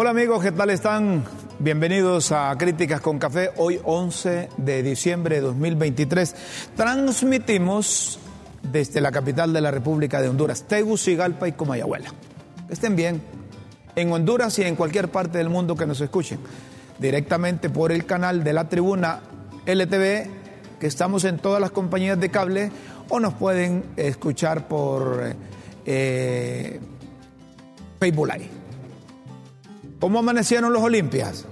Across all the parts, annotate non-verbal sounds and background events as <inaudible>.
Hola amigos, ¿qué tal están? Bienvenidos a Críticas con Café. Hoy 11 de diciembre de 2023 transmitimos desde la capital de la República de Honduras, Tegucigalpa y Comayagüela. Estén bien en Honduras y en cualquier parte del mundo que nos escuchen. Directamente por el canal de la tribuna LTV, que estamos en todas las compañías de cable, o nos pueden escuchar por eh, Facebook Live. ¿Cómo amanecieron los Olimpias?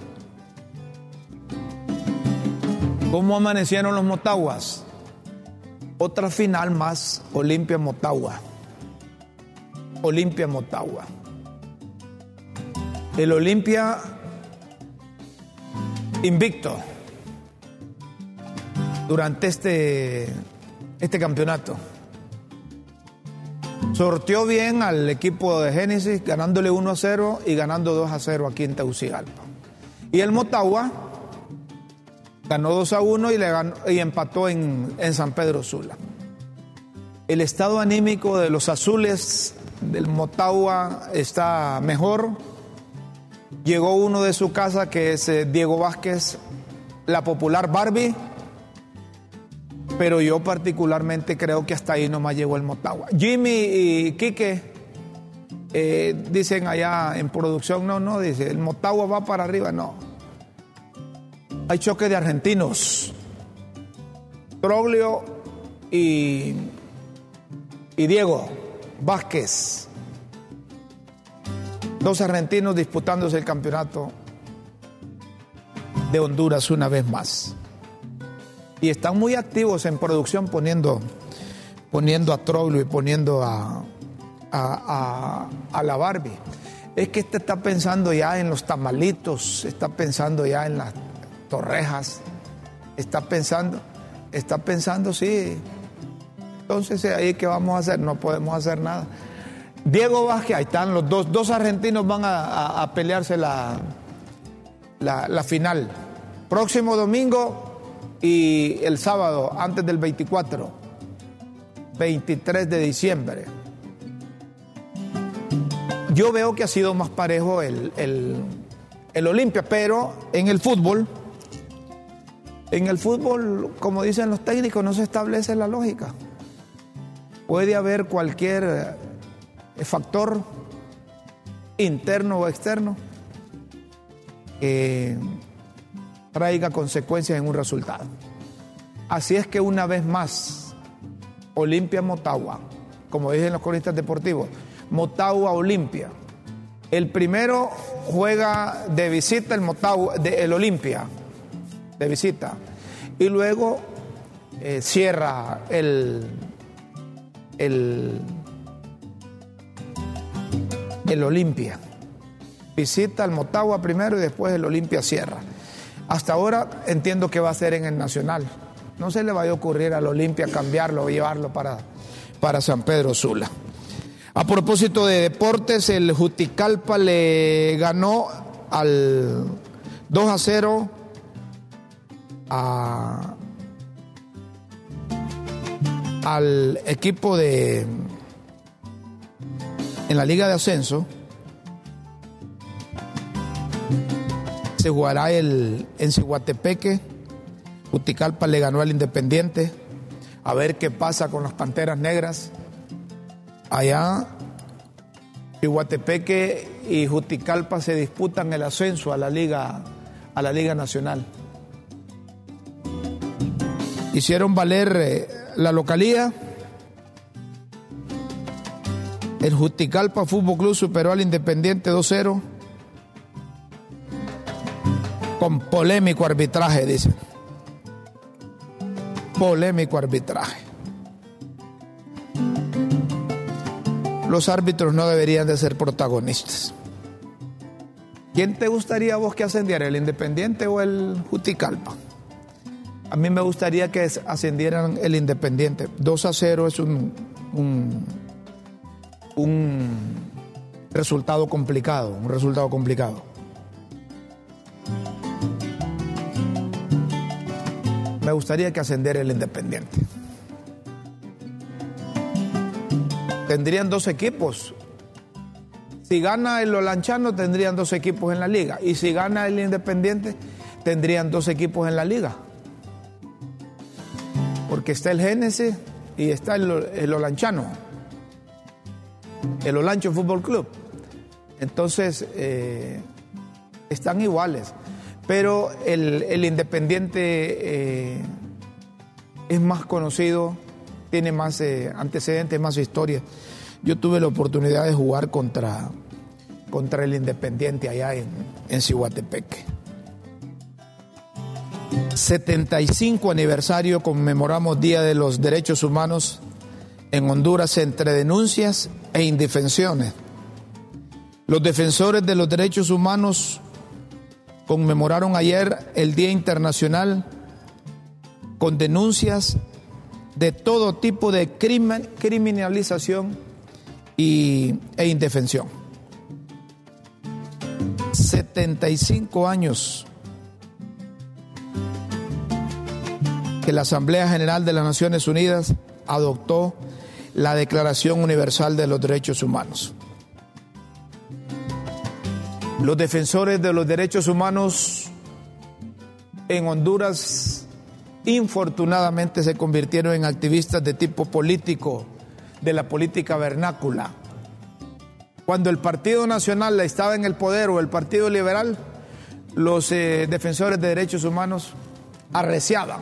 ¿Cómo amanecieron los Motaguas? Otra final más, Olimpia Motagua. Olimpia Motagua. El Olimpia invicto durante este, este campeonato. Sorteó bien al equipo de Génesis, ganándole 1 a 0 y ganando 2 a 0 aquí en Tegucigalpa. Y el Motagua ganó 2 a 1 y, empató en, en San Pedro Sula. El estado anímico de los azules del Motagua está mejor. Llegó uno de su casa que es eh, Diego Vázquez, la popular Barbie pero yo particularmente creo que hasta ahí nomás llegó el Motagua. Jimmy y Quique eh, dicen allá en producción, no, no, dice, el Motagua va para arriba, no. Hay choque de argentinos. Troglio y, y Diego Vázquez. Dos argentinos disputándose el campeonato de Honduras una vez más y están muy activos en producción poniendo, poniendo a Troglio y poniendo a, a, la Barbie. Es que este está pensando ya en los tamalitos, está pensando ya en las torrejas, está pensando, está pensando, sí. Entonces, ahí qué vamos a hacer, no podemos hacer nada. Diego Vázquez, ahí están los dos, dos argentinos van a, pelearse la, la final. Próximo domingo, y el sábado antes del 24, 23 de diciembre. Yo veo que ha sido más parejo el, el, el Olimpia, pero en el fútbol, en el fútbol, como dicen los técnicos, no se establece la lógica. Puede haber cualquier eh, factor interno o externo traiga consecuencias en un resultado. Así es que una vez más, Olimpia Motagua, como dicen los cronistas deportivos, Motagua Olimpia. El primero juega de visita el Motagua, de, el Olimpia, de visita. Y luego eh, cierra el, el, el Olimpia. Visita el Motagua primero y después el Olimpia cierra. Hasta ahora entiendo que va a ser en el Nacional. No se le vaya a ocurrir al Olimpia cambiarlo o llevarlo para, para San Pedro Sula. A propósito de deportes, el Juticalpa le ganó al 2 a 0 a, al equipo de en la Liga de Ascenso jugará el, en Cihuatepeque. Uticalpa le ganó al Independiente. A ver qué pasa con las Panteras Negras. Allá, Cihuatepeque y Juticalpa se disputan el ascenso a la Liga, a la Liga Nacional. Hicieron valer eh, la localía. El Juticalpa Fútbol Club superó al Independiente 2-0 polémico arbitraje, dice. Polémico arbitraje. los árbitros no deberían de ser protagonistas. ¿Quién te gustaría vos que ascendiera, el Independiente o el Juticalpa? A mí me gustaría que ascendieran el Independiente. 2 a 0 es un, un resultado complicado, un resultado complicado. Me gustaría que ascendiera el Independiente. Tendrían dos equipos. Si gana el Olanchano, tendrían dos equipos en la liga. Y si gana el Independiente, tendrían dos equipos en la liga. Porque está el Génesis y está el, el Olanchano. El Olancho Fútbol Club. Entonces, eh, están iguales. Pero el, Independiente eh, es más conocido, tiene más eh, antecedentes, más historia. Yo tuve la oportunidad de jugar contra, contra el Independiente allá en, en Cihuatepec. 75 aniversario conmemoramos Día de los Derechos Humanos en Honduras entre denuncias e indefensiones. Los defensores de los derechos humanos conmemoraron ayer el Día Internacional con denuncias de todo tipo de crimen, criminalización y, e indefensión. 75 años que la Asamblea General de las Naciones Unidas adoptó la Declaración Universal de los Derechos Humanos. Los defensores de los derechos humanos en Honduras infortunadamente se convirtieron en activistas de tipo político, de la política vernácula. Cuando el Partido Nacional estaba en el poder o el Partido Liberal, los eh, defensores de derechos humanos arreciaban.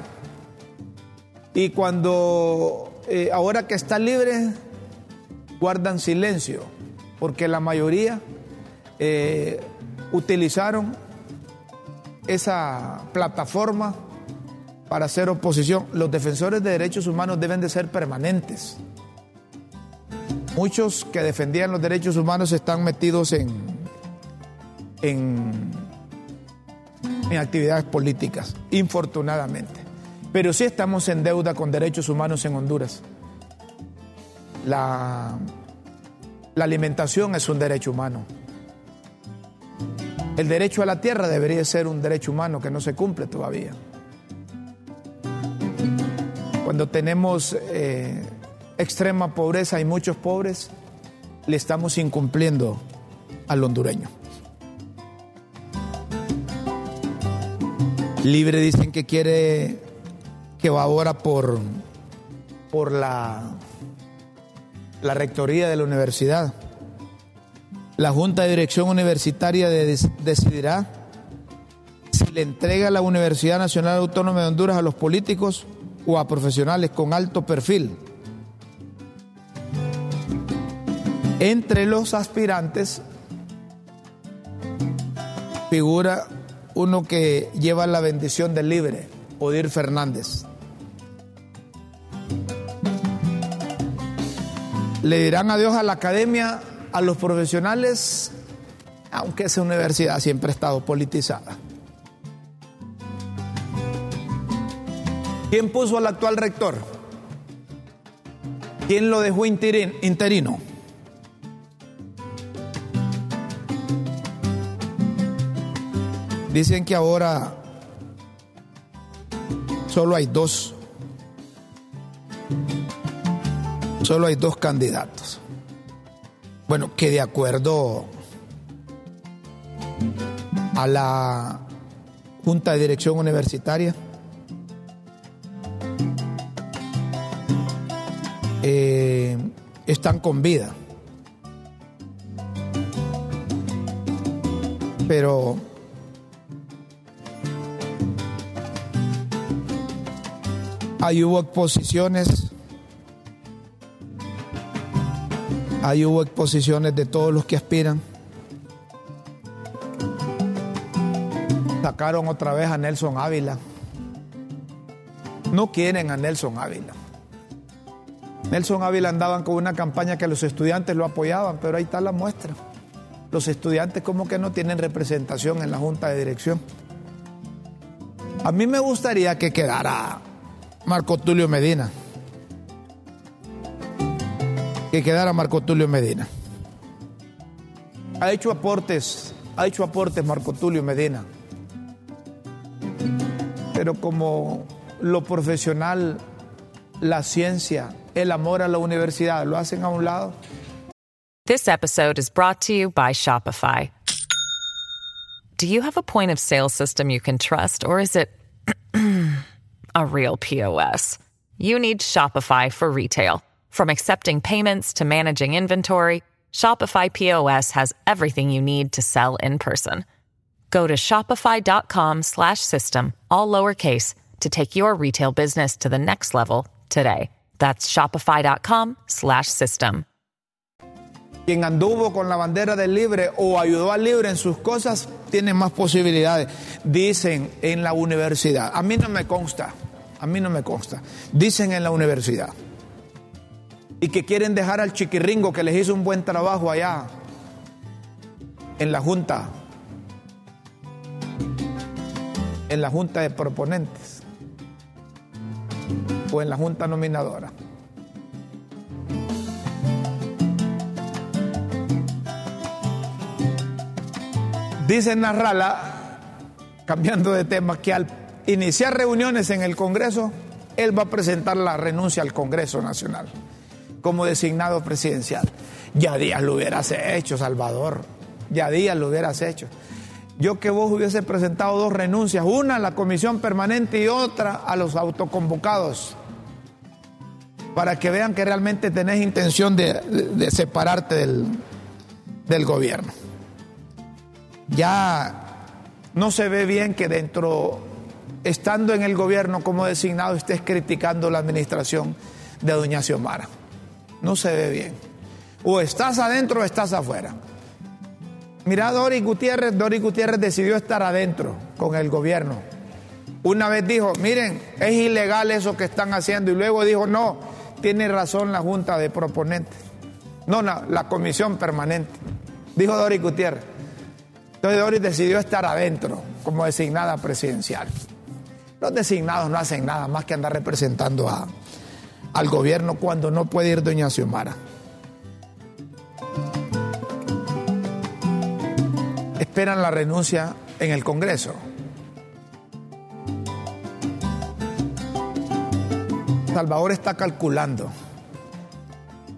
Y cuando eh, ahora que está libre, guardan silencio, porque la mayoría eh, utilizaron esa plataforma para hacer oposición. Los defensores de derechos humanos deben de ser permanentes. Muchos que defendían los derechos humanos están metidos en, en, en actividades políticas, infortunadamente. Pero sí estamos en deuda con derechos humanos en Honduras. La, la alimentación es un derecho humano. El derecho a la tierra debería ser un derecho humano que no se cumple todavía. Cuando tenemos eh, extrema pobreza y muchos pobres, le estamos incumpliendo al hondureño. Libre dicen que quiere, que va por, por la, la rectoría de la universidad. La Junta de Dirección Universitaria decidirá si le entrega la Universidad Nacional Autónoma de Honduras a los políticos o a profesionales con alto perfil. Entre los aspirantes figura uno que lleva la bendición del libre, Odir Fernández. Le dirán adiós a la academia a los profesionales, aunque esa universidad siempre ha estado politizada. ¿Quién puso al actual rector? ¿Quién lo dejó interino? Dicen que ahora solo hay dos. Solo hay dos candidatos. Bueno, que de acuerdo a la Junta de Dirección Universitaria, eh, están con vida. Pero ahí hubo exposiciones Ahí hubo exposiciones de todos los que aspiran. Sacaron otra vez a Nelson Ávila. No quieren a Nelson Ávila. Nelson Ávila andaban con una campaña que los estudiantes lo apoyaban, pero ahí está la muestra. Los estudiantes como que no tienen representación en la junta de dirección. A mí me gustaría que quedara Marco Tulio Medina. Que quedara Marco Tulio Medina. Ha hecho aportes, ha hecho aportes Marco Tulio Medina. Pero como lo profesional, la ciencia, el amor a la universidad lo hacen a un lado. This episode is brought to you by Shopify. Do you have a point of sale system you can trust, or is it <clears throat> a real POS? You need Shopify for retail. From accepting payments to managing inventory, Shopify POS has everything you need to sell in person. Go to shopify.com/system all lowercase to take your retail business to the next level today. That's shopify.com/system. Quien anduvo con la bandera del libre o ayudó al libre en sus cosas tiene más posibilidades, dicen en la universidad. A mí no me consta, a mí no me consta. Dicen en la universidad. Y que quieren dejar al chiquirringo que les hizo un buen trabajo allá en la junta, en la junta de proponentes o en la junta nominadora. Dice Narrala, cambiando de tema, que al iniciar reuniones en el Congreso, él va a presentar la renuncia al Congreso Nacional como designado presidencial. Ya Díaz lo hubieras hecho, Salvador. Ya Díaz lo hubieras hecho. Yo que vos hubiese presentado dos renuncias, una a la comisión permanente y otra a los autoconvocados, para que vean que realmente tenés intención de, separarte del, del gobierno ya no se ve bien que dentro, estando en el gobierno como designado, estés criticando la administración de doña Xiomara. No se ve bien. O estás adentro o estás afuera. Mira, Doris Gutiérrez, Doris Gutiérrez decidió estar adentro con el gobierno. Una vez dijo, miren, es ilegal eso que están haciendo. Y luego dijo, no, tiene razón la Junta de Proponentes. No, no la Comisión Permanente. Dijo Doris Gutiérrez. Entonces Doris decidió estar adentro como designada presidencial. Los designados no hacen nada más que andar representando a, al gobierno cuando no puede ir doña Xiomara. Esperan la renuncia en el Congreso. Salvador está calculando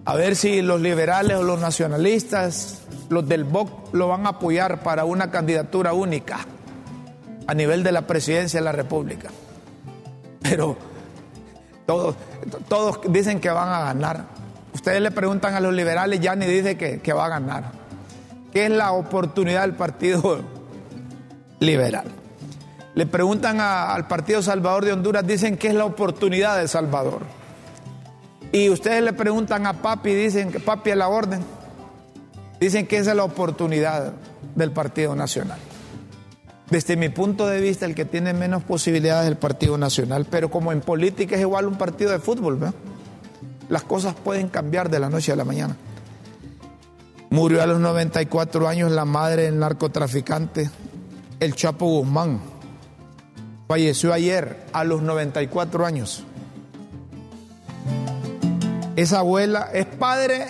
a ver si los liberales o los nacionalistas, los del BOC, lo van a apoyar para una candidatura única a nivel de la presidencia de la República. Pero todos, dicen que van a ganar. Ustedes le preguntan a los liberales, ya ni dice que, que va a ganar. ¿Qué es la oportunidad del Partido Liberal? Le preguntan a- al Partido Salvador de Honduras, dicen que es la oportunidad de Salvador. Y ustedes le preguntan a Papi, dicen que Papi es la orden. Dicen que esa es la oportunidad del Partido Nacional. Desde mi punto de vista, el que tiene menos posibilidades es el Partido Nacional, pero como en política es igual un partido de fútbol, ¿verdad? Las cosas pueden cambiar de la noche a la mañana. Murió a los 94 años la madre del narcotraficante, el Chapo Guzmán. Falleció ayer a los 94 años. Esa abuela es padre,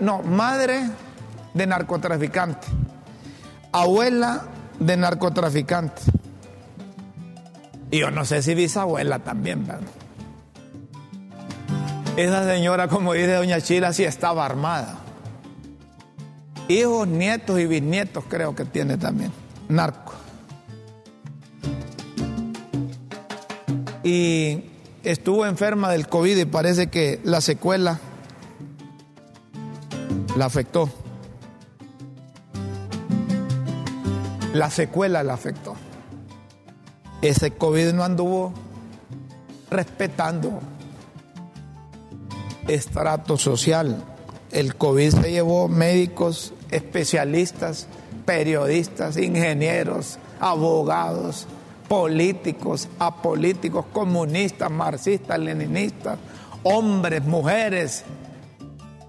no, madre de narcotraficante, abuela de narcotraficante. Y yo no sé si bisabuela también, ¿verdad? Esa señora, como dice doña Chila, sí estaba armada. Hijos, nietos y bisnietos creo que tiene también. Narco. Y estuvo enferma del COVID y parece que la secuela la afectó. La secuela la afectó. Ese COVID no anduvo respetando estrato social. El COVID se llevó médicos, especialistas, periodistas, ingenieros, abogados, políticos, apolíticos, comunistas, marxistas, leninistas, hombres, mujeres,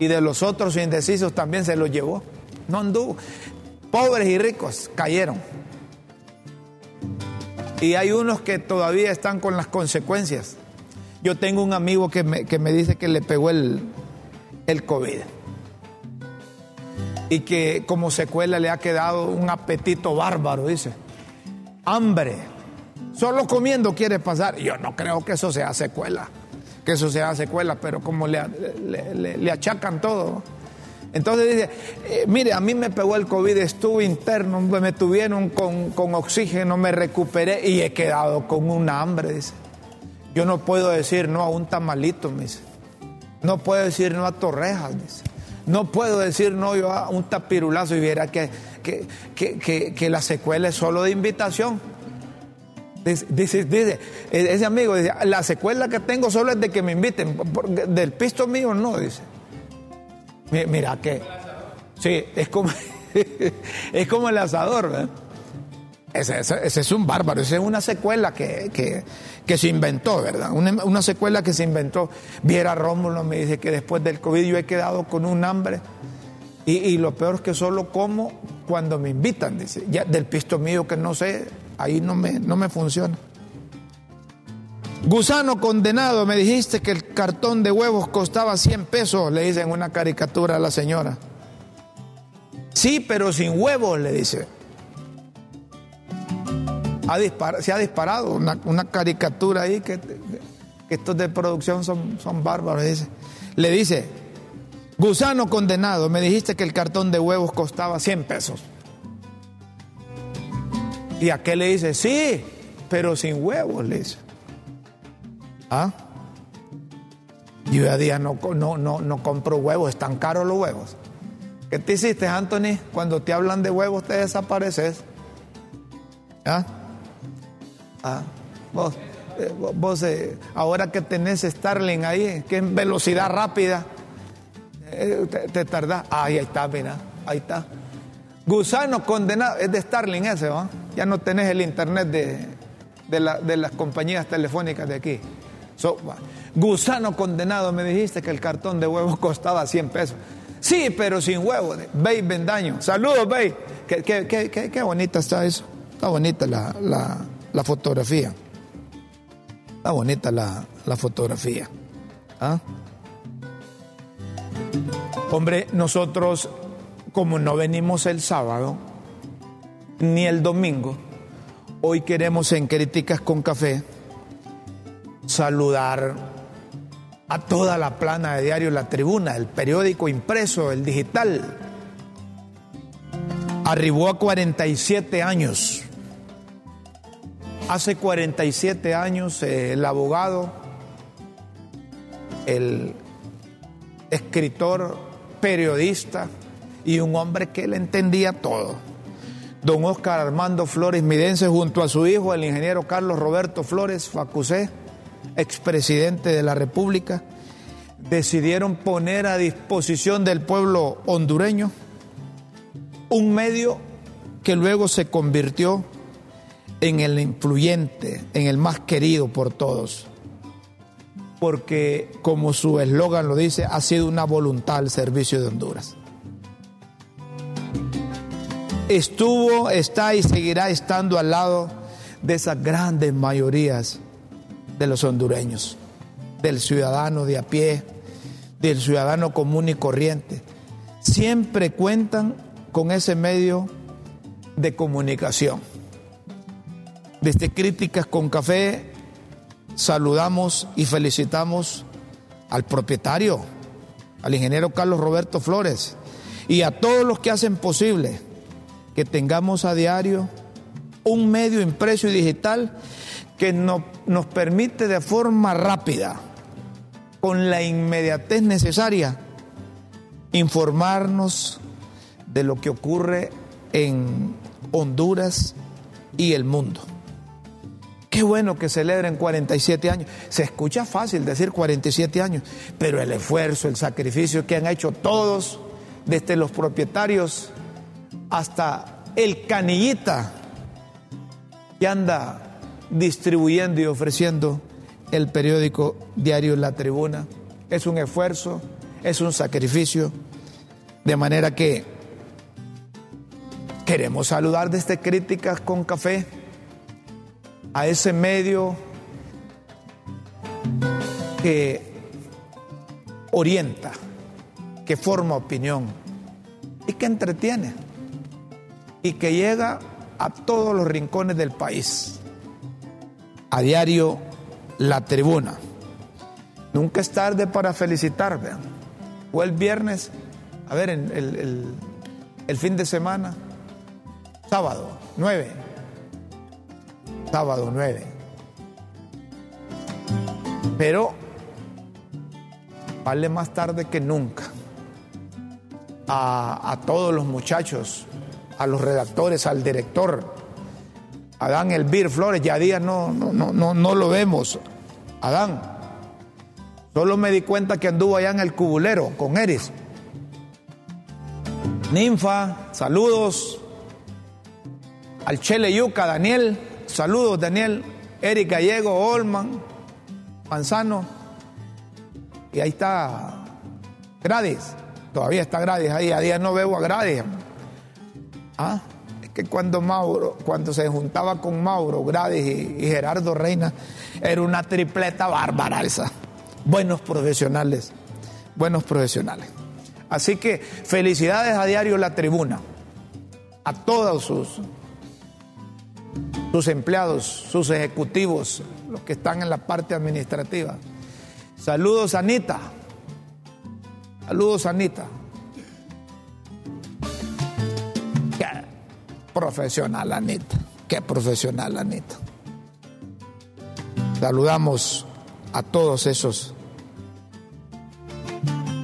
y de los otros indecisos también se los llevó. No anduvo. Pobres y ricos cayeron. Y hay unos que todavía están con las consecuencias. Yo tengo un amigo que me, que me dice que le pegó el, el COVID y que como secuela le ha quedado un apetito bárbaro, dice. Hambre. Solo comiendo quiere pasar. Yo no creo que eso sea secuela, que eso sea secuela, pero como le, le, achacan todo. Entonces dice, eh, mire, a mí me pegó el COVID, estuve interno, me tuvieron con, con, oxígeno, me recuperé y he quedado con un hambre, dice. Yo no puedo decir no a un tamalito, me dice. No puedo decir no a torrejas, dice. No puedo decir no yo a un tapirulazo y viera que, que, la secuela es solo de invitación. Dice, dice, ese amigo dice, la secuela que tengo solo es de que me inviten, del pisto mío no, dice. Mira que, sí, es como, <laughs> es como el asador, ¿verdad? Ese, es un bárbaro, esa es una secuela que, se inventó, ¿verdad? Una, secuela que se inventó. Viera Rómulo, me dice que después del COVID yo he quedado con un hambre y, lo peor es que solo como cuando me invitan, dice. Ya del pisto mío que no sé, ahí no me, no me funciona. Gusano condenado, me dijiste que el cartón de huevos costaba 100 pesos, le dice en una caricatura a la señora. Sí, pero sin huevos, le dice se ha disparado una, caricatura ahí que, estos de producción son, son bárbaros. Dice. Le dice, gusano condenado, me dijiste que el cartón de huevos costaba 100 pesos. Y aquel le dice, sí, pero sin huevos, le dice. ¿Ah? Yo ya día no, no, no, no compro huevos, están caros los huevos. ¿Qué te hiciste, Anthony? Cuando te hablan de huevos te desapareces. ¿Ah? Ah, vos, eh, vos eh, ahora que tenés Starling ahí, que es velocidad rápida, eh, te, tardás. Ah, ahí está, mira, ahí está. Gusano condenado, es de Starling ese, ¿va? Ya no tenés el internet de, de, las compañías telefónicas de aquí. Gusano condenado, me dijiste que el cartón de huevos <laughs> costaba 100 pesos. Sí, pero sin huevos. Bey Bendaño. Saludos, Bey. Qué, bonita está eso. Está bonita la, la, la fotografía. Está bonita la, fotografía. ¿Ah? Hombre, nosotros, como no venimos el sábado, ni el domingo, hoy queremos en Críticas con Café saludar a toda la plana de diario La Tribuna, el periódico impreso, el digital. Arribó a 47 años Hace 47 años eh, el abogado, el escritor, periodista y un hombre que le entendía todo. Don Oscar Armando Flores Midense junto a su hijo, el ingeniero Carlos Roberto Flores Facusé, expresidente de la República, decidieron poner a disposición del pueblo hondureño un medio que luego se convirtió en el influyente, en el más querido por todos. Porque, como su eslogan lo dice, ha sido una voluntad al servicio de Honduras. Estuvo, está y seguirá estando al lado de esas grandes mayorías de los hondureños, del ciudadano de a pie, del ciudadano común y corriente. Siempre cuentan con ese medio de comunicación desde Críticas con Café saludamos y felicitamos al propietario, al ingeniero Carlos Roberto Flores y a todos los que hacen posible que tengamos a diario un medio impreso y digital que nos permite de forma rápida, con la inmediatez necesaria, informarnos de lo que ocurre en Honduras y el mundo. Qué bueno que celebren 47 años. Se escucha fácil decir 47 años, pero el esfuerzo, el sacrificio que han hecho todos, desde los propietarios hasta el canillita que anda distribuyendo y ofreciendo el periódico diario La Tribuna, es un esfuerzo, es un sacrificio, de manera que queremos saludar desde Críticas con Café a ese medio que orienta, que forma opinión y que entretiene y que llega a todos los rincones del país. A diario, la tribuna. Nunca es tarde para felicitar, vean. O el viernes, a ver, el, el fin de semana, sábado, 9. Sábado 9. Pero vale más tarde que nunca. A, todos los muchachos, a los redactores, al director, Adán Elvir Flores, ya días no, no, no, no lo vemos. Adán, solo me di cuenta que anduvo allá en el cubulero con Eris. Ninfa, saludos. Al Chele Yuca, Daniel, saludos Daniel. Eric Gallego, Olman, Manzano. Y ahí está Gradis. Todavía está Gradis ahí. A día no veo a Gradis. ¿Ah? Que cuando Mauro, cuando se juntaba con Mauro, Gradis y, Gerardo Reina, era una tripleta bárbara esa. Buenos profesionales. Buenos profesionales. Así que felicidades a Diario La Tribuna. A todos sus sus empleados, sus ejecutivos, los que están en la parte administrativa. Saludos, Anita. Saludos, Anita. Profesional, Anita. Qué profesional, Anita. Saludamos a todos esos,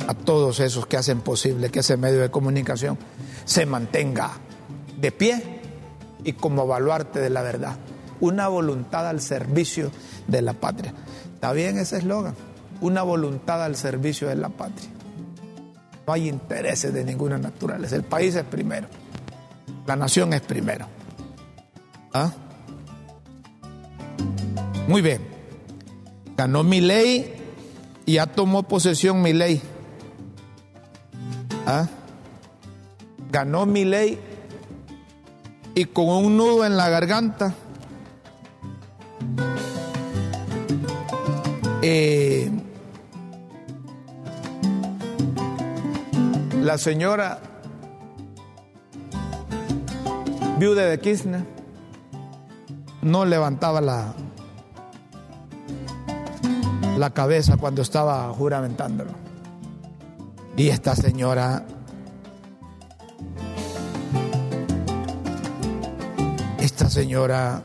a todos esos que hacen posible que ese medio de comunicación se mantenga de pie y como baluarte de la verdad. Una voluntad al servicio de la patria. ¿Está bien ese eslogan? Una voluntad al servicio de la patria. No hay intereses de ninguna naturaleza. El país es primero. La nación es primero. ¿Ah? Muy bien. Ganó mi ley y ya tomó posesión mi ley. ¿Ah? Ganó mi ley y con un nudo en la garganta. Eh, la señora viuda de Kirchner no levantaba la, la cabeza cuando estaba juramentándolo. Y esta señora esta señora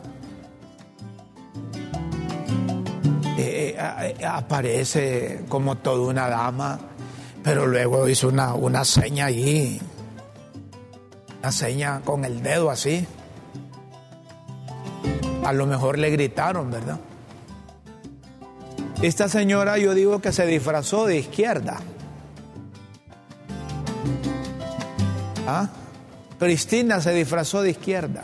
eh, eh, aparece como toda una dama, pero luego hizo una, una seña allí, una seña con el dedo así. A lo mejor le gritaron, ¿verdad? Esta señora yo digo que se disfrazó de izquierda. ¿Ah? Cristina se disfrazó de izquierda.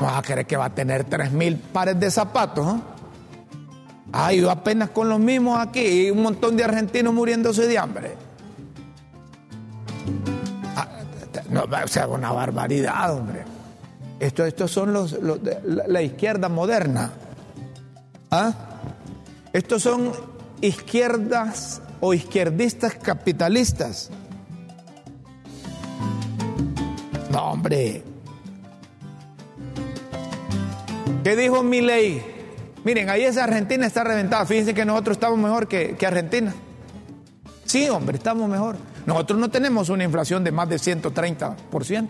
¿Va a creer que va a tener tres mil pares de zapatos. ¿eh? Ah, yo apenas con los mismos aquí y un montón de argentinos muriéndose de hambre. O sea, una barbaridad, hombre. Esto, estos son los, la, izquierda moderna. ¿Ah? Estos son izquierdas o izquierdistas capitalistas. No, hombre. ¿Qué dijo mi ley? Miren, ahí esa Argentina está reventada. Fíjense que nosotros estamos mejor que, Argentina. Sí, hombre, estamos mejor. Nosotros no tenemos una inflación de más de 130%.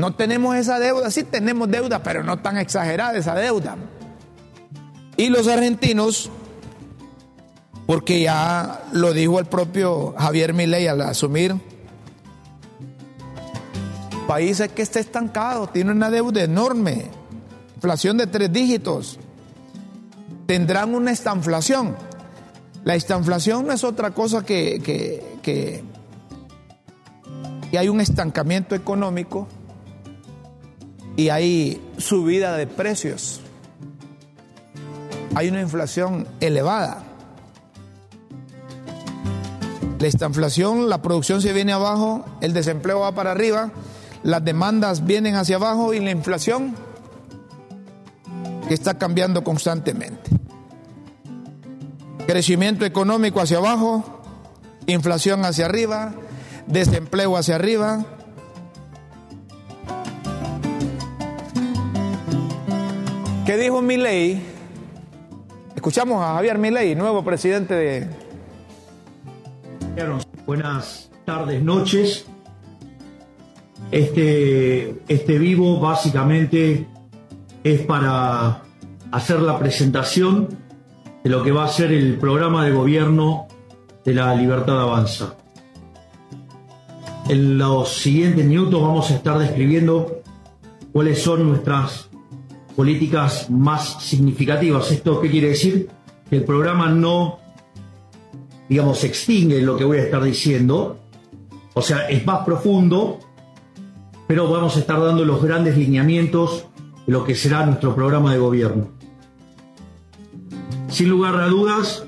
No tenemos esa deuda, sí tenemos deuda, pero no tan exagerada esa deuda. Y los argentinos, porque ya lo dijo el propio Javier Milei al asumir, países que está estancado, tiene una deuda enorme inflación de tres dígitos, tendrán una estanflación. La estanflación no es otra cosa que, que, que, hay un estancamiento económico y hay subida de precios. hay una inflación elevada. Esta inflación, la producción se viene abajo, el desempleo va para arriba, las demandas vienen hacia abajo y la inflación está cambiando constantemente. Crecimiento económico hacia abajo, inflación hacia arriba, desempleo hacia arriba. ¿Qué dijo Milei? Escuchamos a Javier Milei, nuevo presidente de... Buenas tardes, noches. Este, este vivo básicamente es para hacer la presentación de lo que va a ser el programa de gobierno de la Libertad Avanza. En los siguientes minutos vamos a estar describiendo cuáles son nuestras políticas más significativas. ¿Esto qué quiere decir? Que el programa no, digamos, extingue lo que voy a estar diciendo, o sea, es más profundo, pero vamos a estar dando los grandes lineamientos de lo que será nuestro programa de gobierno. Sin lugar a dudas,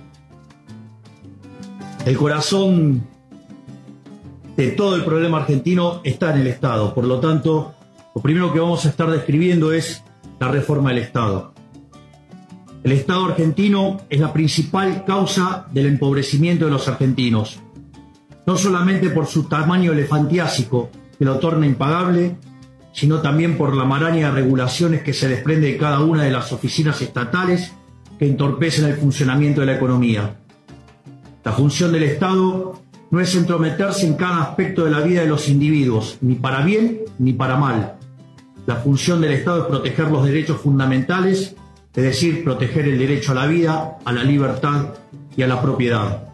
el corazón de todo el problema argentino está en el Estado. Por lo tanto, lo primero que vamos a estar describiendo es la reforma del Estado. El Estado argentino es la principal causa del empobrecimiento de los argentinos, no solamente por su tamaño elefantiásico, que lo torna impagable, sino también por la maraña de regulaciones que se desprende de cada una de las oficinas estatales que entorpecen el funcionamiento de la economía. La función del Estado no es entrometerse en cada aspecto de la vida de los individuos, ni para bien ni para mal. La función del Estado es proteger los derechos fundamentales, es decir, proteger el derecho a la vida, a la libertad y a la propiedad.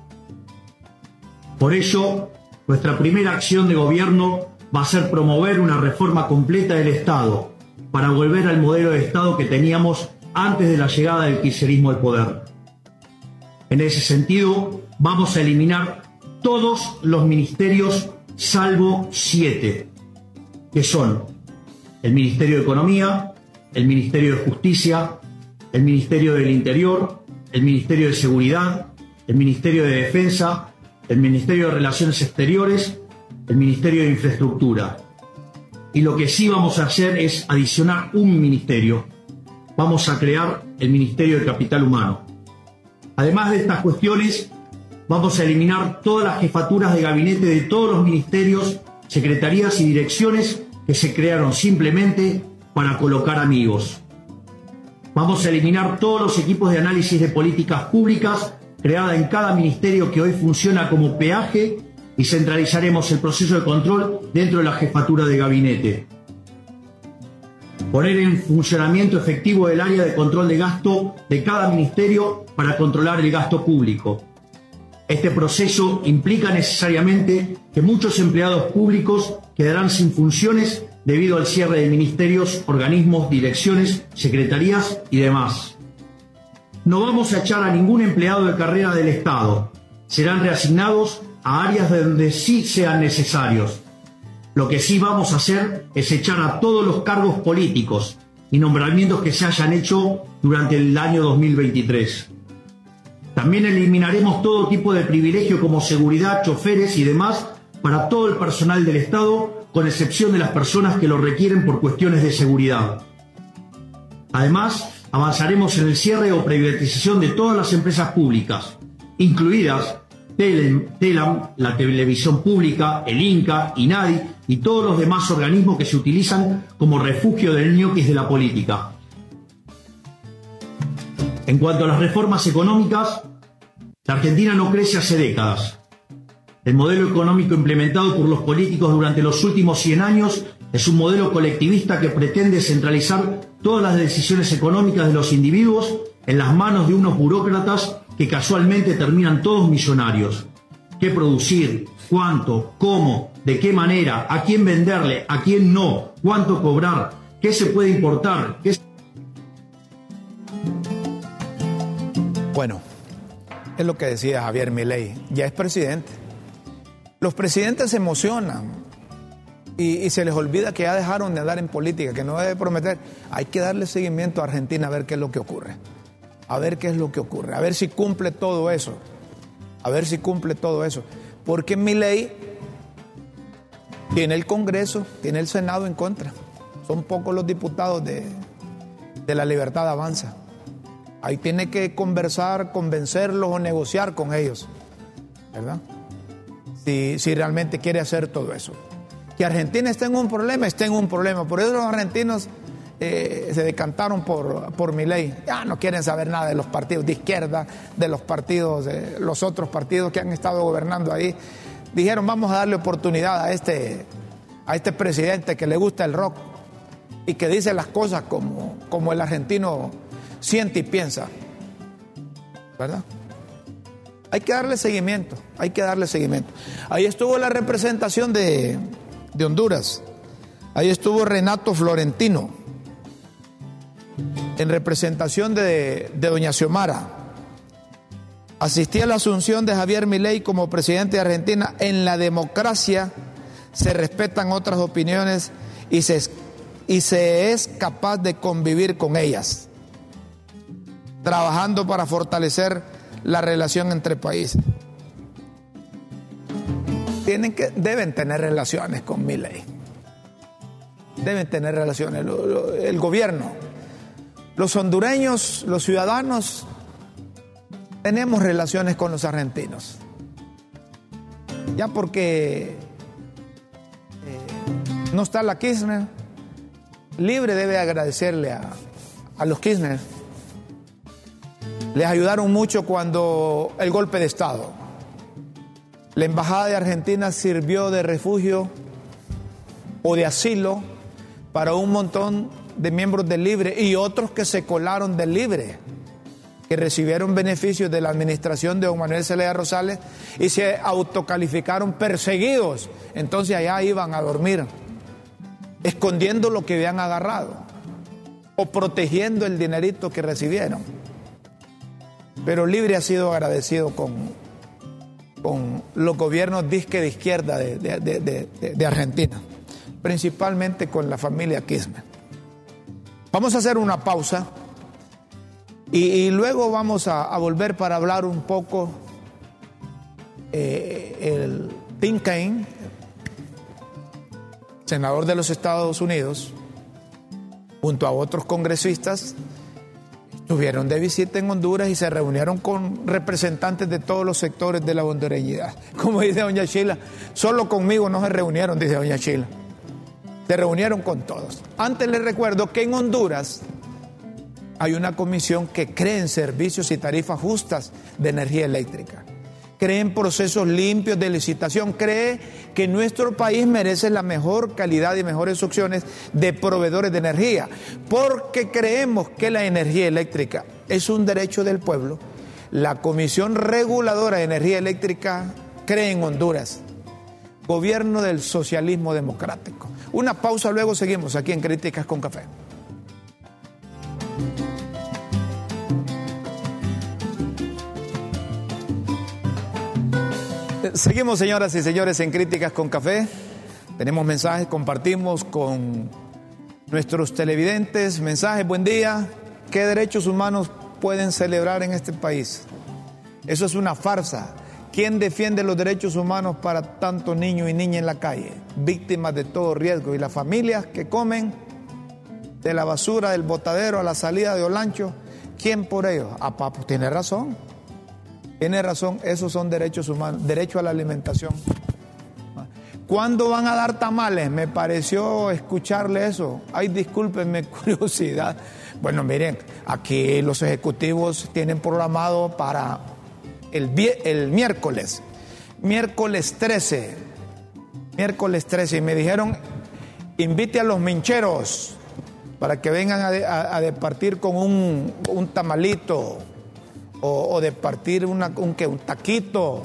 Por ello, nuestra primera acción de gobierno va a ser promover una reforma completa del Estado para volver al modelo de Estado que teníamos antes de la llegada del kirchnerismo al poder. En ese sentido, vamos a eliminar todos los ministerios salvo siete, que son el Ministerio de Economía, el Ministerio de Justicia, el Ministerio del Interior, el Ministerio de Seguridad, el Ministerio de Defensa, el Ministerio de Relaciones Exteriores, el Ministerio de Infraestructura. Y lo que sí vamos a hacer es adicionar un ministerio, vamos a crear el Ministerio de Capital Humano. Además de estas cuestiones, vamos a eliminar todas las jefaturas de gabinete de todos los ministerios, secretarías y direcciones que se crearon simplemente para colocar amigos. Vamos a eliminar todos los equipos de análisis de políticas públicas creada en cada ministerio que hoy funciona como peaje y centralizaremos el proceso de control dentro de la jefatura de gabinete poner en funcionamiento efectivo el área de control de gasto de cada ministerio para controlar el gasto público. Este proceso implica necesariamente que muchos empleados públicos quedarán sin funciones debido al cierre de ministerios, organismos, direcciones, secretarías y demás. No vamos a echar a ningún empleado de carrera del Estado. Serán reasignados a áreas donde sí sean necesarios lo que sí vamos a hacer es echar a todos los cargos políticos y nombramientos que se hayan hecho durante el año 2023. También eliminaremos todo tipo de privilegio como seguridad, choferes y demás para todo el personal del Estado, con excepción de las personas que lo requieren por cuestiones de seguridad. Además, avanzaremos en el cierre o privatización de todas las empresas públicas, incluidas Telam, la televisión pública, el INCA, INADI y todos los demás organismos que se utilizan como refugio del ñoquis de la política. En cuanto a las reformas económicas, la Argentina no crece hace décadas. El modelo económico implementado por los políticos durante los últimos 100 años es un modelo colectivista que pretende centralizar todas las decisiones económicas de los individuos en las manos de unos burócratas que casualmente terminan todos millonarios. ¿Qué producir? ¿Cuánto? ¿Cómo? ¿De qué manera? ¿A quién venderle? ¿A quién no? ¿Cuánto cobrar? ¿Qué se puede importar? Bueno, es lo que decía Javier Milei, ya es presidente. Los presidentes se emocionan y, y, se les olvida que ya dejaron de andar en política, que no debe prometer. Hay que darle seguimiento a Argentina a ver qué es lo que ocurre. A ver qué es lo que ocurre, a ver si cumple todo eso, a ver si cumple todo eso. Porque mi ley tiene el Congreso, tiene el Senado en contra. Son pocos los diputados de, de la libertad avanza. Ahí tiene que conversar, convencerlos o negociar con ellos, ¿verdad? Si, si realmente quiere hacer todo eso. Que Argentina esté en un problema, esté en un problema. Por eso los argentinos eh, se decantaron por, por mi ley. Ya no quieren saber nada de los partidos de izquierda, de los partidos, de los otros partidos que han estado gobernando ahí. Dijeron, vamos a darle oportunidad a este, a este presidente que le gusta el rock y que dice las cosas como, como el argentino siente y piensa. ¿Verdad? Hay que darle seguimiento, hay que darle seguimiento. Ahí estuvo la representación de, de Honduras. Ahí estuvo Renato Florentino en representación de, Doña Xiomara. Asistí a la asunción de Javier Milei como presidente de Argentina. En la democracia se respetan otras opiniones y se, y se es capaz de convivir con ellas, trabajando para fortalecer la relación entre países. Tienen que, deben tener relaciones con Milei. Deben tener relaciones. El gobierno, los hondureños, los ciudadanos, tenemos relaciones con los argentinos. Ya porque eh, no está la Kirchner, libre debe agradecerle a, a los Kirchner. Les ayudaron mucho cuando el golpe de Estado. La Embajada de Argentina sirvió de refugio o de asilo para un montón de miembros del Libre y otros que se colaron del Libre, que recibieron beneficios de la administración de don Manuel Zelaya Rosales y se autocalificaron perseguidos. Entonces allá iban a dormir, escondiendo lo que habían agarrado o protegiendo el dinerito que recibieron. Pero Libre ha sido agradecido con con los gobiernos disque de izquierda de, Argentina, principalmente con la familia Kirchner. Vamos a hacer una pausa y, luego vamos a, volver para hablar un poco eh, el Tim senador de los Estados Unidos, junto a otros congresistas, Estuvieron de visita en Honduras y se reunieron con representantes de todos los sectores de la hondureñidad. <laughs> Como dice doña Chila, solo conmigo no se reunieron, dice doña Chila. Se reunieron con todos. Antes les recuerdo que en Honduras hay una comisión que cree en servicios y tarifas justas de energía eléctrica cree en procesos limpios de licitación, cree que nuestro país merece la mejor calidad y mejores opciones de proveedores de energía, porque creemos que la energía eléctrica es un derecho del pueblo. La Comisión Reguladora de Energía Eléctrica cree en Honduras, gobierno del socialismo democrático. Una pausa, luego seguimos aquí en Críticas con Café. Seguimos, señoras y señores, en Críticas con Café. Tenemos mensajes, compartimos con nuestros televidentes. Mensajes, buen día. ¿Qué derechos humanos pueden celebrar en este país? Eso es una farsa. ¿Quién defiende los derechos humanos para tanto niño y niña en la calle? Víctimas de todo riesgo. Y las familias que comen de la basura del botadero a la salida de Olancho, ¿quién por ellos? Ah, pues tiene razón. Tiene razón, esos son derechos humanos, derecho a la alimentación. ¿Cuándo van a dar tamales? Me pareció escucharle eso. Ay, discúlpenme, <laughs> curiosidad. Bueno, miren, aquí los ejecutivos tienen programado para el, el miércoles, miércoles 13, miércoles 13, y me dijeron, invite a los mincheros para que vengan a, departir con un, un tamalito o, de partir una, un, un taquito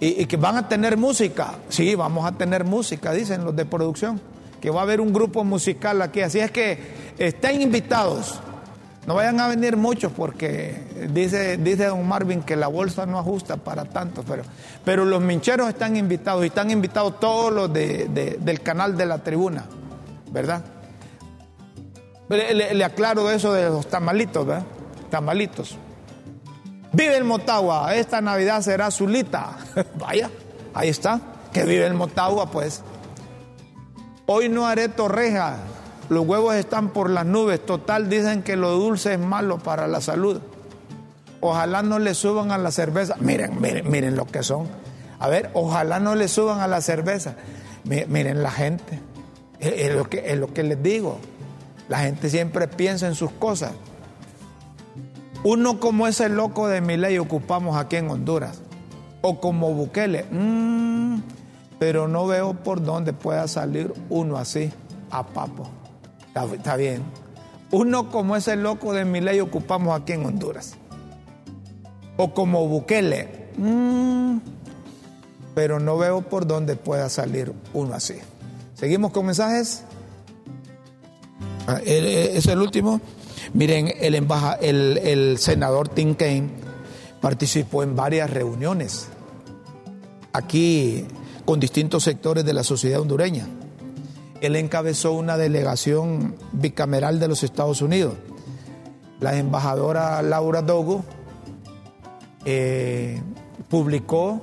y, que van a tener música. Sí, vamos a tener música, dicen los de producción, que va a haber un grupo musical aquí. Así es que estén invitados. No vayan a venir muchos porque dice, dice don Marvin que la bolsa no ajusta para tanto, pero, pero los mincheros están invitados y están invitados todos los del canal de la tribuna, ¿verdad? Le, le, aclaro eso de los tamalitos, ¿verdad? tamalitos. Vive el Motagua, esta Navidad será Zulita. <laughs> Vaya, ahí está, que vive el Motagua, pues. Hoy no haré torreja, los huevos están por las nubes, total dicen que lo dulce es malo para la salud. Ojalá no le suban a la cerveza. Miren, miren, miren lo que son. A ver, ojalá no le suban a la cerveza. Miren la gente. Es lo que, les digo. La gente siempre piensa en sus cosas. Uno como ese loco de mi ley ocupamos aquí en Honduras. O como Bukele. Mm, pero no veo por dónde pueda salir uno así, a papo. Está, bien. Uno como ese loco de mi ley ocupamos aquí en Honduras. O como Bukele. Mm, pero no veo por dónde pueda salir uno así. Seguimos con mensajes. Ah, es el último. Miren, el, el, el senador Tim Kaine participó en varias reuniones aquí con distintos sectores de la sociedad hondureña. Él encabezó una delegación bicameral de los Estados Unidos. La embajadora Laura Dogo eh, publicó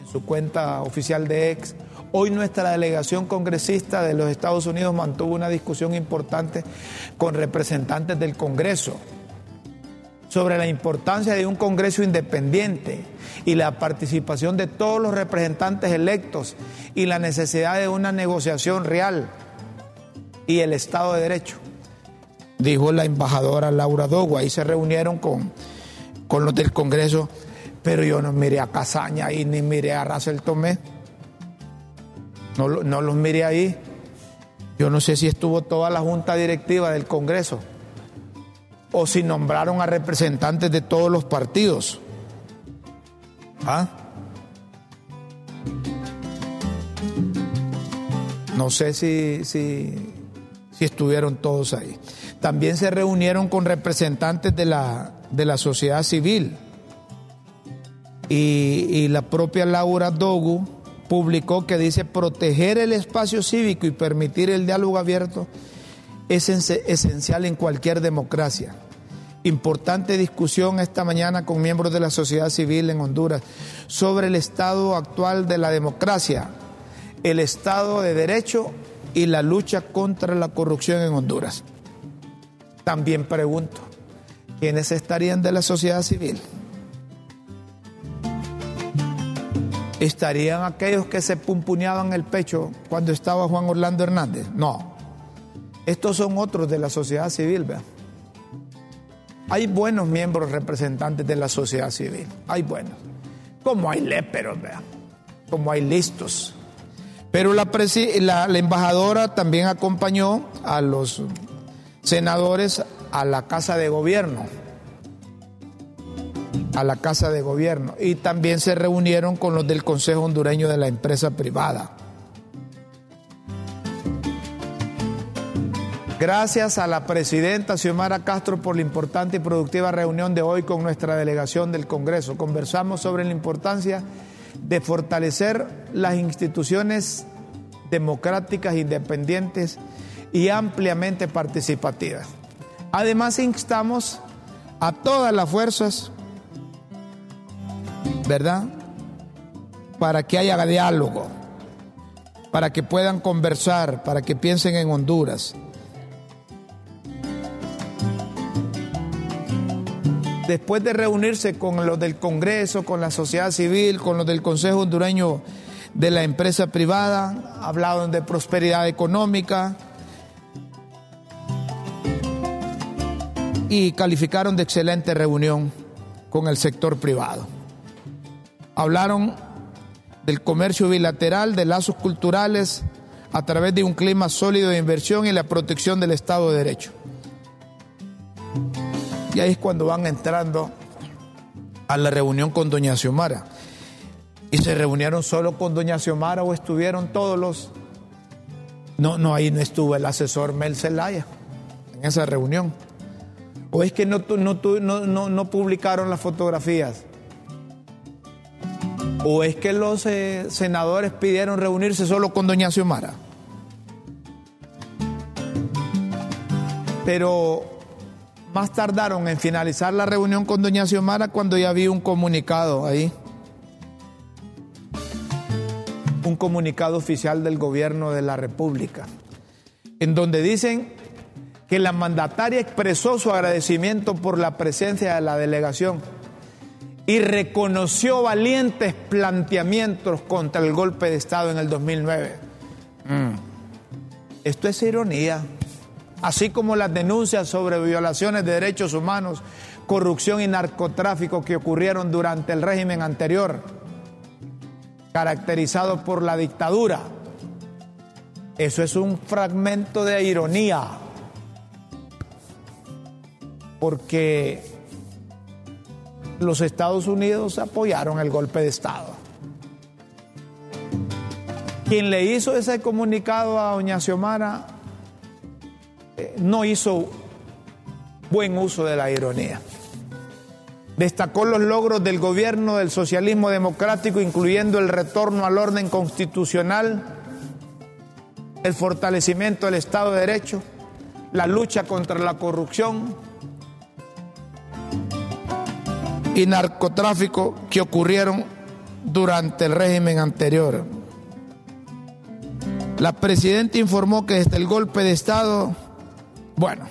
en su cuenta oficial de ex Hoy nuestra delegación congresista de los Estados Unidos mantuvo una discusión importante con representantes del Congreso sobre la importancia de un Congreso independiente y la participación de todos los representantes electos y la necesidad de una negociación real y el Estado de Derecho, dijo la embajadora Laura Dogo. Ahí se reunieron con, con los del Congreso, pero yo no miré a Casaña y ni miré a Russell Tomé. No, los mire ahí. Yo no sé si estuvo toda la junta directiva del Congreso o si nombraron a representantes de todos los partidos. ¿Ah? No sé si, si, estuvieron todos ahí. También se reunieron con representantes de la, de la sociedad civil y, y la propia Laura Dogu publicó que dice proteger el espacio cívico y permitir el diálogo abierto es esencial en cualquier democracia. Importante discusión esta mañana con miembros de la sociedad civil en Honduras sobre el estado actual de la democracia, el estado de derecho y la lucha contra la corrupción en Honduras. También pregunto, ¿quiénes estarían de la sociedad civil? ¿Estarían aquellos que se pumpuneaban el pecho cuando estaba Juan Orlando Hernández? No. Estos son otros de la sociedad civil, ¿verdad? Hay buenos miembros representantes de la sociedad civil, hay buenos. Como hay léperos, ¿verdad? Como hay listos. Pero la, la embajadora también acompañó a los senadores a la Casa de Gobierno a la Casa de Gobierno y también se reunieron con los del Consejo Hondureño de la Empresa Privada. Gracias a la presidenta Xiomara Castro por la importante y productiva reunión de hoy con nuestra delegación del Congreso. Conversamos sobre la importancia de fortalecer las instituciones democráticas, independientes y ampliamente participativas. Además, instamos a todas las fuerzas ¿verdad? Para que haya diálogo, para que puedan conversar, para que piensen en Honduras. Después de reunirse con los del Congreso, con la sociedad civil, con los del Consejo Hondureño de la empresa privada, hablaron de prosperidad económica y calificaron de excelente reunión con el sector privado. Hablaron del comercio bilateral, de lazos culturales, a través de un clima sólido de inversión y la protección del Estado de Derecho. Y ahí es cuando van entrando a la reunión con doña Xiomara. ¿Y se reunieron solo con doña Xiomara o estuvieron todos los... No, no, ahí no estuvo el asesor Mel Zelaya en esa reunión. ¿O es que no, no, no, no publicaron las fotografías? ¿O es que los eh, senadores pidieron reunirse solo con doña Xiomara? Pero más tardaron en finalizar la reunión con doña Xiomara cuando ya había un comunicado ahí. Un comunicado oficial del gobierno de la República, en donde dicen que la mandataria expresó su agradecimiento por la presencia de la delegación y reconoció valientes planteamientos contra el golpe de Estado en el 2009. Mm. Esto es ironía, así como las denuncias sobre violaciones de derechos humanos, corrupción y narcotráfico que ocurrieron durante el régimen anterior, caracterizado por la dictadura. Eso es un fragmento de ironía porque los Estados Unidos apoyaron el golpe de Estado. Quien le hizo ese comunicado a doña Xiomara no hizo buen uso de la ironía. Destacó los logros del gobierno del socialismo democrático, incluyendo el retorno al orden constitucional, el fortalecimiento del Estado de Derecho, la lucha contra la corrupción, y narcotráfico que ocurrieron durante el régimen anterior. La presidenta informó que desde el golpe de Estado, bueno,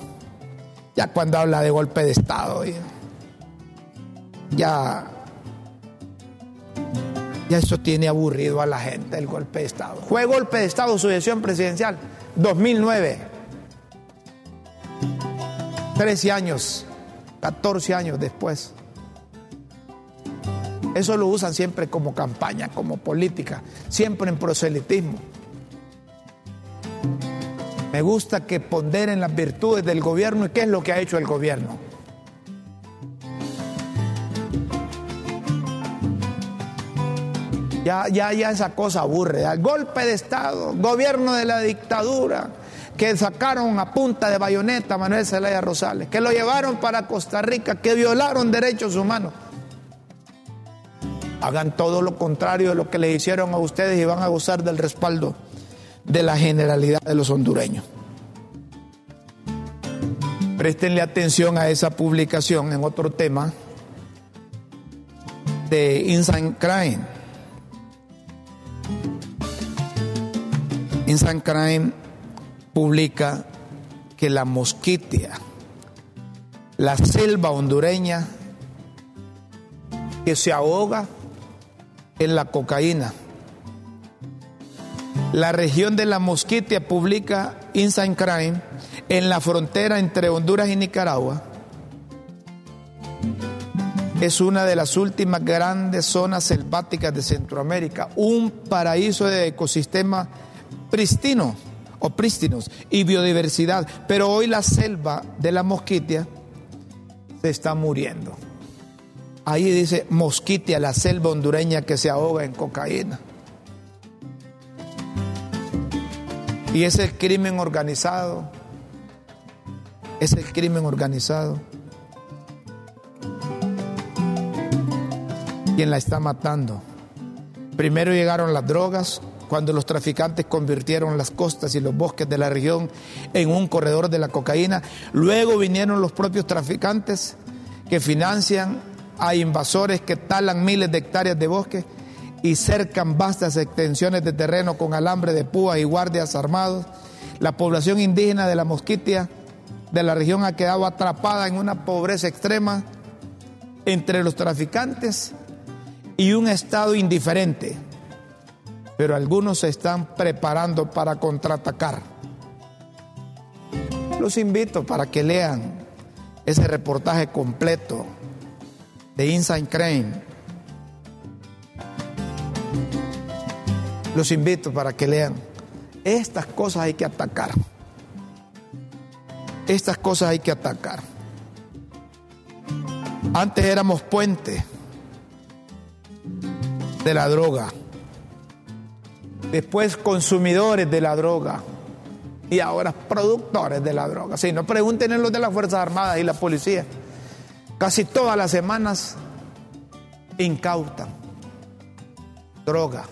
ya cuando habla de golpe de Estado, ya, ya eso tiene aburrido a la gente el golpe de Estado. Fue golpe de Estado, sucesión presidencial, 2009. 13 años, 14 años después. Eso lo usan siempre como campaña, como política, siempre en proselitismo. Me gusta que ponderen las virtudes del gobierno y qué es lo que ha hecho el gobierno. Ya, ya, ya esa cosa aburre. El golpe de Estado, gobierno de la dictadura, que sacaron a punta de bayoneta a Manuel Zelaya Rosales, que lo llevaron para Costa Rica, que violaron derechos humanos hagan todo lo contrario de lo que le hicieron a ustedes y van a gozar del respaldo de la generalidad de los hondureños. Prestenle atención a esa publicación en otro tema de Inside Crime. Inside Crime publica que la mosquitia, la selva hondureña, que se ahoga en la cocaína. La región de la Mosquitia publica Inside Crime en la frontera entre Honduras y Nicaragua. Es una de las últimas grandes zonas selváticas de Centroamérica, un paraíso de ecosistema pristino o prístinos y biodiversidad. Pero hoy la selva de la Mosquitia se está muriendo. Ahí dice Mosquitia, la selva hondureña que se ahoga en cocaína. Y es crimen organizado. Es crimen organizado. Quien la está matando. Primero llegaron las drogas, cuando los traficantes convirtieron las costas y los bosques de la región en un corredor de la cocaína. Luego vinieron los propios traficantes que financian hay invasores que talan miles de hectáreas de bosque y cercan vastas extensiones de terreno con alambre de púas y guardias armados. La población indígena de la Mosquitia de la región ha quedado atrapada en una pobreza extrema entre los traficantes y un Estado indiferente. Pero algunos se están preparando para contraatacar. Los invito para que lean ese reportaje completo de Inside Crane. Los invito para que lean. Estas cosas hay que atacar. Estas cosas hay que atacar. Antes éramos puente de la droga. Después consumidores de la droga. Y ahora productores de la droga. Si no pregunten en los de las Fuerzas Armadas y la policía. Casi todas las semanas incautan droga,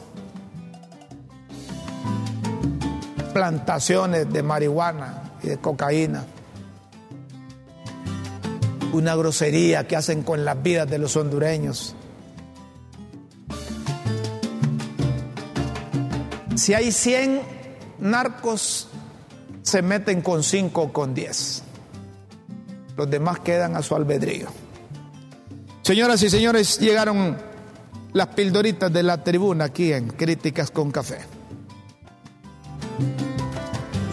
plantaciones de marihuana y de cocaína. una grosería que hacen con las vidas de los hondureños. Si hay 100 narcos, se meten con 5 o con 10. Los demás quedan a su albedrío. Señoras y señores, llegaron las pildoritas de la tribuna aquí en Críticas con Café.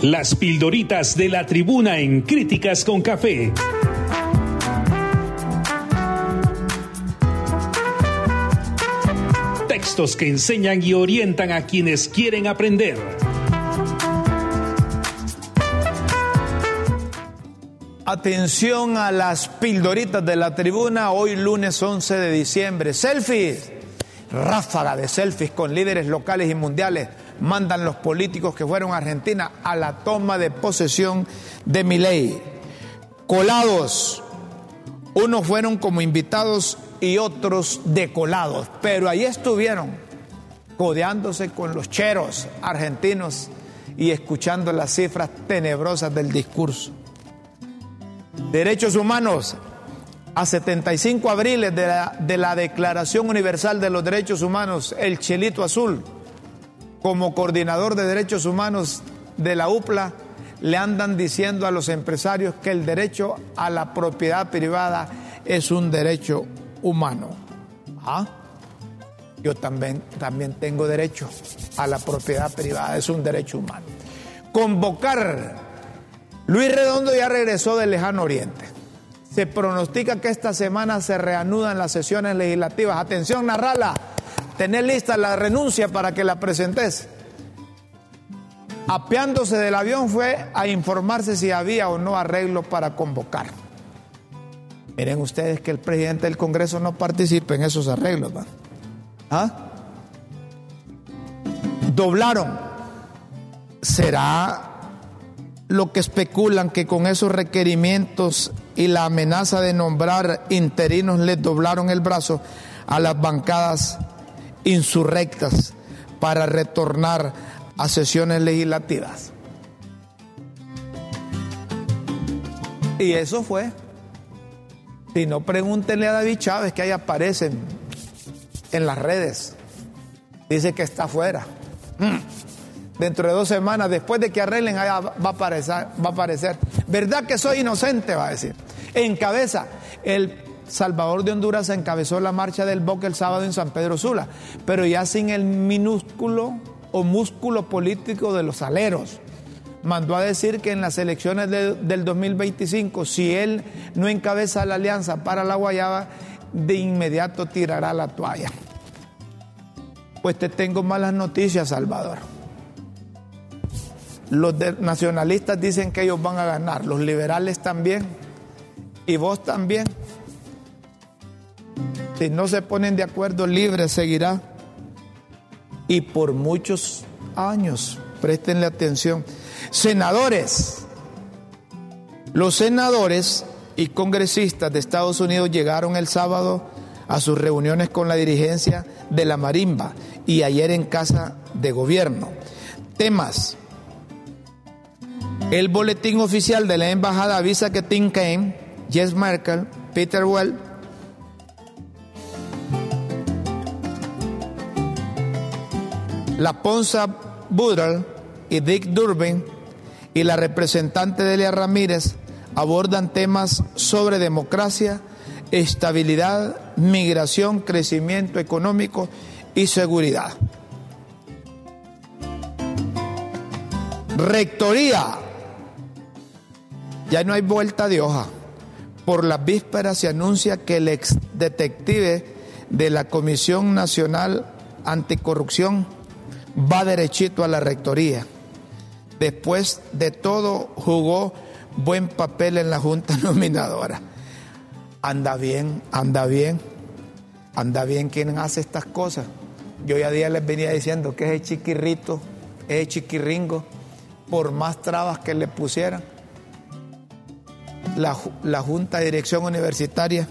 Las pildoritas de la tribuna en Críticas con Café. Textos que enseñan y orientan a quienes quieren aprender. Atención a las pildoritas de la tribuna hoy lunes 11 de diciembre. Selfies, ráfaga de selfies con líderes locales y mundiales mandan los políticos que fueron a Argentina a la toma de posesión de mi ley. Colados, unos fueron como invitados y otros decolados, pero ahí estuvieron codeándose con los cheros argentinos y escuchando las cifras tenebrosas del discurso. Derechos humanos, a 75 abriles de la, de la Declaración Universal de los Derechos Humanos, el Chelito Azul, como coordinador de derechos humanos de la UPLA, le andan diciendo a los empresarios que el derecho a la propiedad privada es un derecho humano. ¿Ah? Yo también, también tengo derecho a la propiedad privada, es un derecho humano. Convocar. Luis Redondo ya regresó del lejano oriente. Se pronostica que esta semana se reanudan las sesiones legislativas. Atención, narrala tener lista la renuncia para que la presentes. Apeándose del avión fue a informarse si había o no arreglo para convocar. Miren ustedes que el presidente del Congreso no participe en esos arreglos. ¿Ah? Doblaron. ¿Será lo que especulan que con esos requerimientos y la amenaza de nombrar interinos les doblaron el brazo a las bancadas insurrectas para retornar a sesiones legislativas. Y eso fue. Si no, pregúntenle a David Chávez que ahí aparecen en las redes. Dice que está afuera. Dentro de dos semanas, después de que arreglen, allá va a aparecer. Va a aparecer. ¿Verdad que soy inocente? Va a decir. Encabeza el Salvador de Honduras encabezó la marcha del Boca el sábado en San Pedro Sula, pero ya sin el minúsculo o músculo político de los aleros. Mandó a decir que en las elecciones del 2025, si él no encabeza la alianza para la Guayaba, de inmediato tirará la toalla. Pues te tengo malas noticias, Salvador. Los nacionalistas dicen que ellos van a ganar, los liberales también, y vos también. Si no se ponen de acuerdo, libre seguirá. Y por muchos años, préstenle atención. Senadores. Los senadores y congresistas de Estados Unidos llegaron el sábado a sus reuniones con la dirigencia de la Marimba y ayer en casa de gobierno. Temas. El boletín oficial de la embajada avisa que Tim Kaine, Jess Merkel, Peter Well, la Ponza Budral y Dick Durbin y la representante Delia Ramírez abordan temas sobre democracia, estabilidad, migración, crecimiento económico y seguridad. Rectoría. Ya no hay vuelta de hoja. Por las vísperas se anuncia que el ex detective de la Comisión Nacional Anticorrupción va derechito a la rectoría. Después de todo, jugó buen papel en la Junta <laughs> Nominadora. Anda bien, anda bien, anda bien quien hace estas cosas. Yo ya día les venía diciendo que ese chiquirrito, ese chiquirringo, por más trabas que le pusieran, la, la Junta de Dirección Universitaria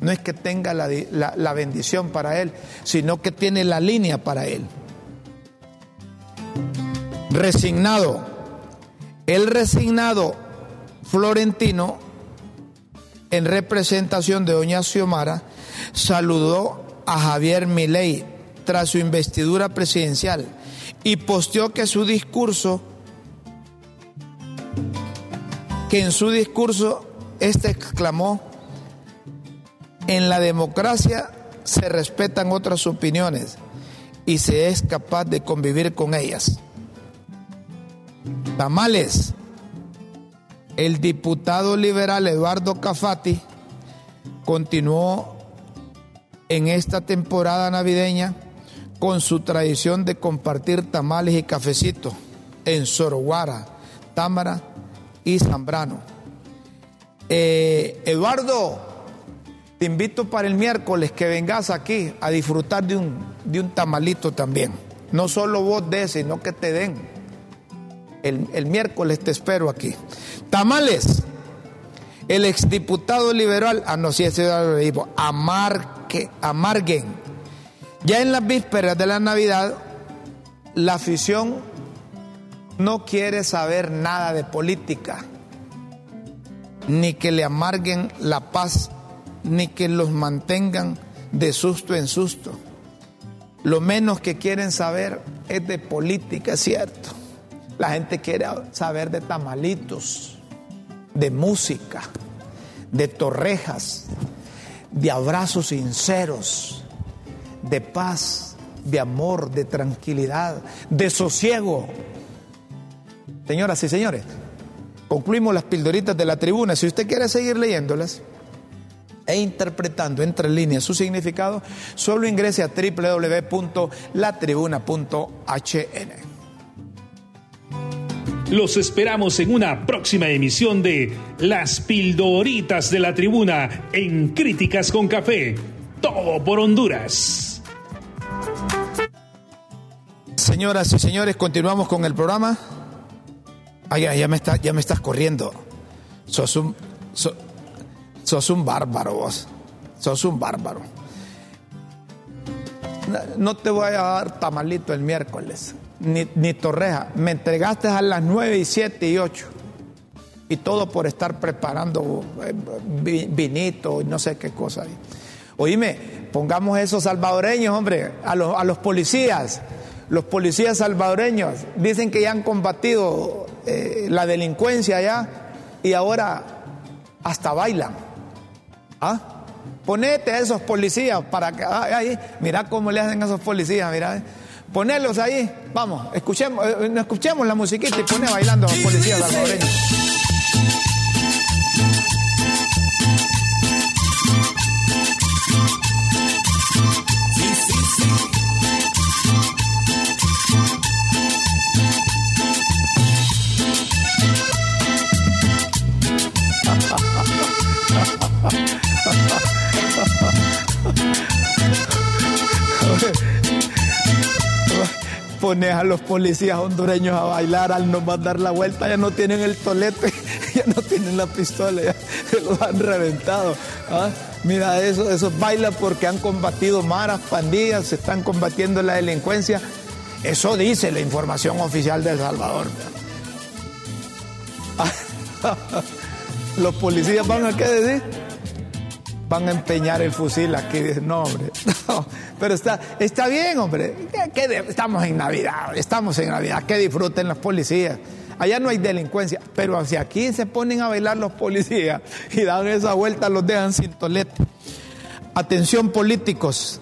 no es que tenga la, la bendición para él, sino que tiene la línea para él resignado. El resignado florentino en representación de doña Xiomara, saludó a Javier Milei tras su investidura presidencial y posteó que su discurso, que en su discurso este exclamó, en la democracia se respetan otras opiniones y se es capaz de convivir con ellas. Tamales. El diputado liberal Eduardo Cafati continuó en esta temporada navideña con su tradición de compartir tamales y cafecitos en Soroguara, Támara y Zambrano. Eh, Eduardo, te invito para el miércoles que vengas aquí a disfrutar de un, de un tamalito también. No solo vos des, sino que te den. El, el miércoles te espero aquí. Tamales. El exdiputado liberal, ah no, sí, Amarguen. Ya en las vísperas de la Navidad, la afición no quiere saber nada de política, ni que le amarguen la paz ni que los mantengan de susto en susto. Lo menos que quieren saber es de política, es cierto. La gente quiere saber de tamalitos, de música, de torrejas, de abrazos sinceros, de paz, de amor, de tranquilidad, de sosiego. Señoras y señores, concluimos las pildoritas de la tribuna. Si usted quiere seguir leyéndolas, e interpretando entre líneas su significado, solo ingrese a www.latribuna.hn. Los esperamos en una próxima emisión de Las Pildoritas de la Tribuna en Críticas con Café. Todo por Honduras. Señoras y señores, continuamos con el programa. Ay, ya, me, está, ya me estás corriendo. Sos un, Sos un bárbaro vos. Sos un bárbaro. No te voy a dar tamalito el miércoles, ni, ni torreja. Me entregaste a las 9 y 7 y 8. Y todo por estar preparando eh, vinito y no sé qué cosa. Oíme, pongamos esos salvadoreños, hombre, a los, a los policías. Los policías salvadoreños dicen que ya han combatido eh, la delincuencia ya y ahora hasta bailan. ¿Ah? Ponete a esos policías para que. ahí, mira cómo le hacen a esos policías, mira. Eh. Ponelos ahí, vamos, escuchemos, eh, escuchemos la musiquita y pone bailando a los policías salvadoreños. Pones a los policías hondureños a bailar, al no dar la vuelta, ya no tienen el tolete, <laughs> ya no tienen la pistola, ya <laughs> se los han reventado. ¿ah? Mira, eso, esos bailan porque han combatido maras, pandillas, se están combatiendo la delincuencia. Eso dice la información oficial de El Salvador. <laughs> Los policías van a qué decir? van a empeñar el fusil aquí. No, hombre, pero está, está bien, hombre. estamos en Navidad, estamos en Navidad, que disfruten los policías. Allá no hay delincuencia, pero hacia aquí se ponen a bailar los policías y dan esa vuelta, los dejan sin tolete. Atención políticos,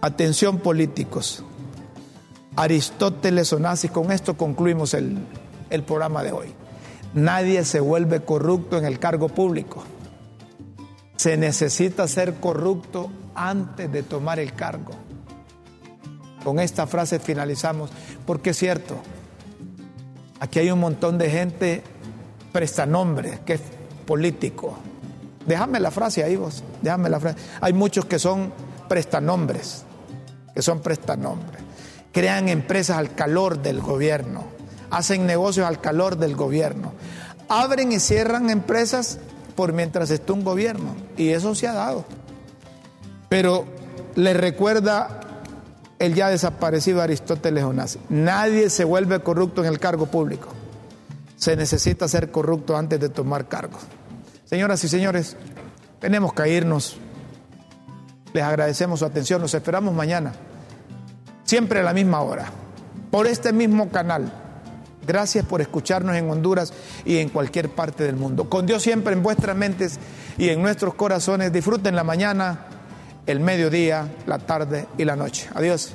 atención políticos. Aristóteles Onassis, con esto concluimos el, el programa de hoy. Nadie se vuelve corrupto en el cargo público. Se necesita ser corrupto antes de tomar el cargo. Con esta frase finalizamos, porque es cierto, aquí hay un montón de gente prestanombre, que es político. Déjame la frase ahí vos, déjame la frase. Hay muchos que son prestanombres, que son prestanombres. Crean empresas al calor del gobierno, hacen negocios al calor del gobierno. Abren y cierran empresas por mientras esté un gobierno. Y eso se ha dado. Pero le recuerda el ya desaparecido Aristóteles Onassis. Nadie se vuelve corrupto en el cargo público. Se necesita ser corrupto antes de tomar cargo. Señoras y señores, Tenemos que irnos. Les agradecemos su atención. Nos esperamos mañana. Siempre a la misma hora. Por este mismo canal. Gracias por escucharnos en Honduras y en cualquier parte del mundo. Con Dios siempre en vuestras mentes y en nuestros corazones. Disfruten la mañana, el mediodía, la tarde y la noche. Adiós.